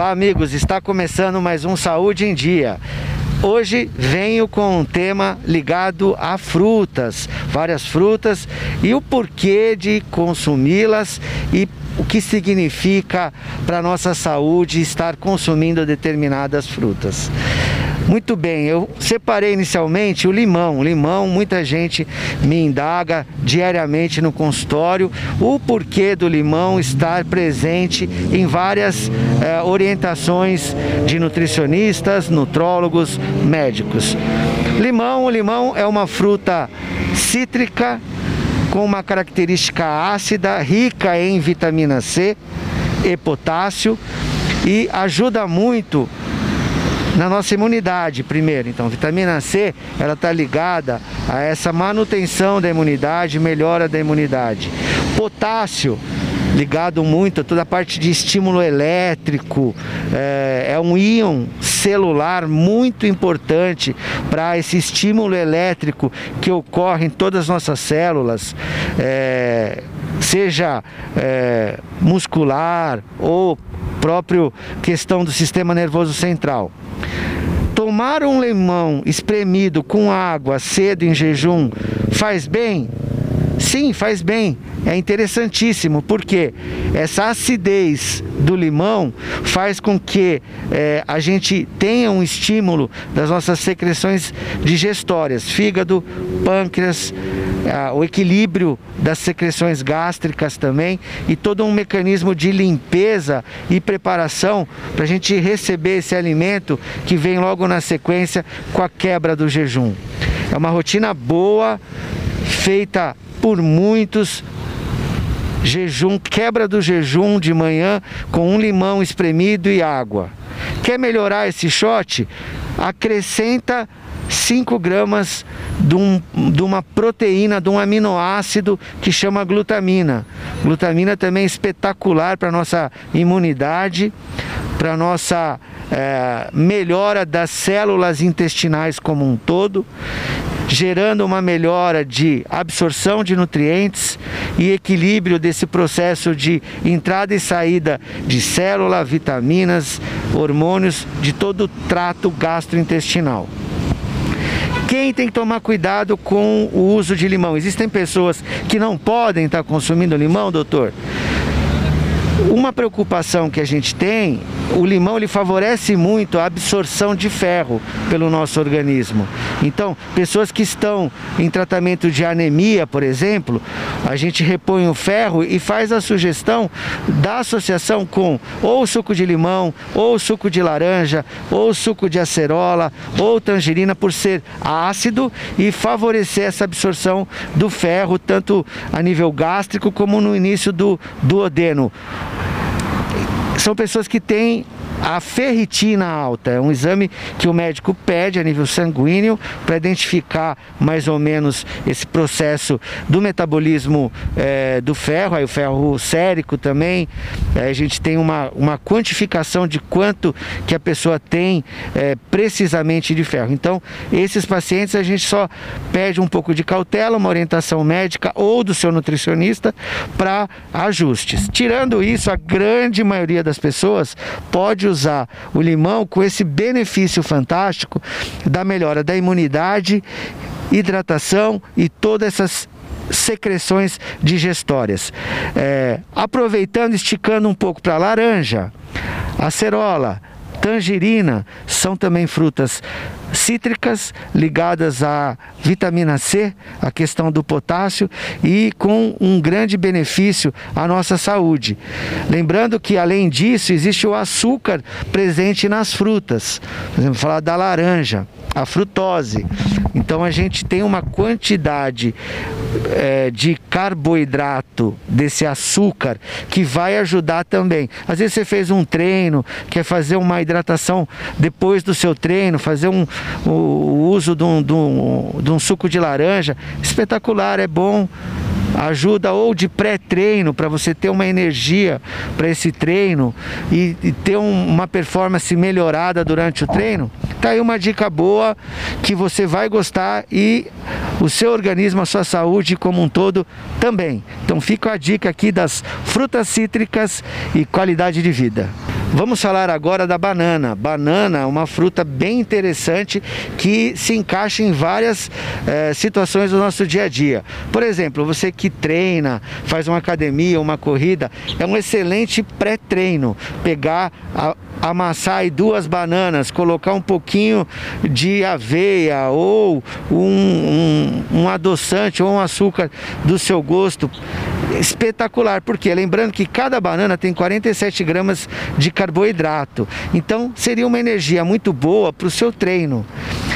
Olá, amigos, está começando mais um Saúde em Dia. Hoje venho com um tema ligado a frutas, várias frutas e o porquê de consumi-las e o que significa para a nossa saúde estar consumindo determinadas frutas. Muito bem, eu separei inicialmente o limão. O limão, muita gente me indaga diariamente no consultório o porquê do limão estar presente em várias eh, orientações de nutricionistas, nutrólogos, médicos. Limão, o limão é uma fruta cítrica com uma característica ácida, rica em vitamina C e potássio e ajuda muito na nossa imunidade primeiro. Então, vitamina C, ela está ligada a essa manutenção da imunidade, melhora da imunidade. Potássio, ligado muito a toda a parte de estímulo elétrico, é, é um íon celular muito importante para esse estímulo elétrico que ocorre em todas as nossas células. É, seja é, muscular ou próprio questão do sistema nervoso central. Tomar um limão espremido com água cedo em jejum faz bem? Sim, faz bem. É interessantíssimo, porque essa acidez do limão faz com que é, a gente tenha um estímulo das nossas secreções digestórias, fígado, pâncreas, é, o equilíbrio das secreções gástricas também e todo um mecanismo de limpeza e preparação para a gente receber esse alimento que vem logo na sequência com a quebra do jejum. É uma rotina boa, feita por muitos. Jejum, quebra do jejum de manhã com um limão espremido e água. Quer melhorar esse shot? Acrescenta 5 gramas de, um, de, uma proteína, de um aminoácido que chama glutamina. Glutamina também é espetacular para a nossa imunidade, para a nossa é, melhora das células intestinais como um todo gerando uma melhora de absorção de nutrientes e equilíbrio desse processo de entrada e saída de célula, vitaminas, hormônios de todo o trato gastrointestinal. Quem tem que tomar cuidado com o uso de limão? Existem pessoas que não podem estar consumindo limão, doutor? Uma preocupação que a gente tem, o limão ele favorece muito a absorção de ferro pelo nosso organismo. Então, pessoas que estão em tratamento de anemia, por exemplo, a gente repõe o ferro e faz a sugestão da associação com ou suco de limão, ou suco de laranja, ou suco de acerola, ou tangerina por ser ácido e favorecer essa absorção do ferro tanto a nível gástrico como no início do duodeno são pessoas que têm a ferritina alta. É um exame que o médico pede a nível sanguíneo para identificar mais ou menos esse processo do metabolismo é, do ferro, aí o ferro sérico também. A gente tem uma, uma quantificação de quanto que a pessoa tem é, precisamente de ferro. Então, esses pacientes a gente só pede um pouco de cautela, uma orientação médica ou do seu nutricionista para ajustes. Tirando isso, a grande maioria das pessoas pode usar o limão com esse benefício fantástico da melhora da imunidade, hidratação e todas essas secreções digestórias. É, aproveitando, esticando um pouco para laranja, acerola, tangerina são também frutas cítricas ligadas à vitamina C, a questão do potássio e com um grande benefício à nossa saúde. Lembrando que além disso existe o açúcar presente nas frutas. Por exemplo, falar da laranja, a frutose. Então a gente tem uma quantidade é, de carboidrato, desse açúcar, que vai ajudar também. Às vezes você fez um treino, quer fazer uma hidratação depois do seu treino, fazer um, o, uso de um, de, um, de um suco de laranja, espetacular, é bom ajuda ou de pré-treino para você ter uma energia para esse treino e, e ter um, uma performance melhorada durante o treino, tá aí uma dica boa que você vai gostar e o seu organismo, a sua saúde como um todo também. Então fica a dica aqui das frutas cítricas e qualidade de vida. Vamos falar agora da banana. Banana é uma fruta bem interessante que se encaixa em várias eh, situações do nosso dia a dia. Por exemplo, você que treina, faz uma academia, uma corrida, é um excelente pré-treino. Pegar a, amassar aí duas bananas, colocar um pouquinho de aveia ou um, um, um adoçante ou um açúcar do seu gosto espetacular, porque lembrando que cada banana tem 47 gramas de carboidrato, então seria uma energia muito boa para o seu treino.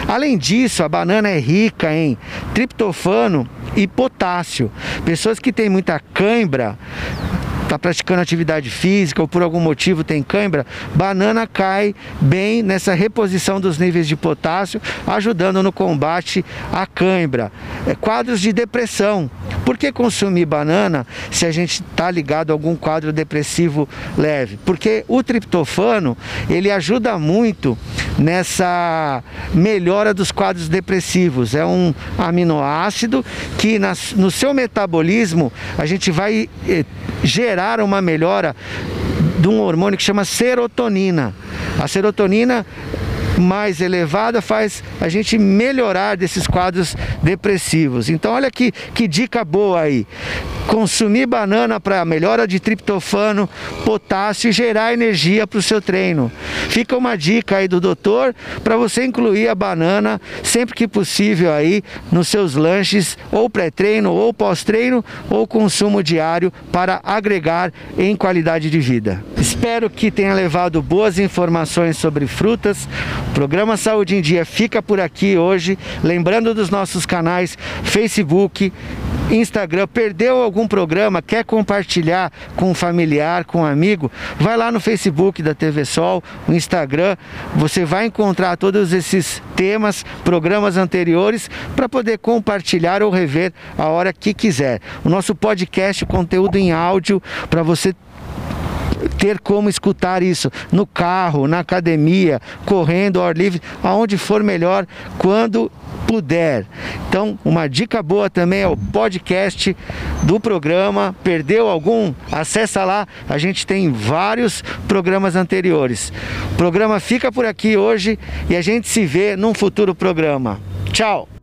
Além disso, a banana é rica em triptofano e potássio. Pessoas que têm muita cãibra está praticando atividade física ou por algum motivo tem cãibra, banana cai bem nessa reposição dos níveis de potássio, ajudando no combate à cãibra. É, quadros de depressão. Por que consumir banana se a gente está ligado a algum quadro depressivo leve? Porque o triptofano ele ajuda muito nessa melhora dos quadros depressivos. É um aminoácido que nas, no seu metabolismo a gente vai eh, gerar uma melhora de um hormônio que chama serotonina. A serotonina mais elevada faz a gente melhorar desses quadros depressivos. Então olha que, que dica boa aí. Consumir banana para melhora de triptofano, potássio e gerar energia para o seu treino. Fica uma dica aí do doutor para você incluir a banana sempre que possível aí nos seus lanches ou pré-treino ou pós-treino ou consumo diário para agregar em qualidade de vida. Espero que tenha levado boas informações sobre frutas, o programa Saúde em Dia fica por aqui hoje, lembrando dos nossos canais Facebook, Instagram, perdeu algum programa, quer compartilhar com um familiar, com um amigo, vai lá no Facebook da TV Sol, no Instagram, você vai encontrar todos esses temas, programas anteriores para poder compartilhar ou rever a hora que quiser. O nosso podcast, conteúdo em áudio para você ter como escutar isso no carro, na academia, correndo ao ar livre, aonde for melhor, quando puder. Então, uma dica boa também é o podcast do programa. Perdeu algum? Acessa lá, a gente tem vários programas anteriores. O programa fica por aqui hoje e a gente se vê num futuro programa. Tchau!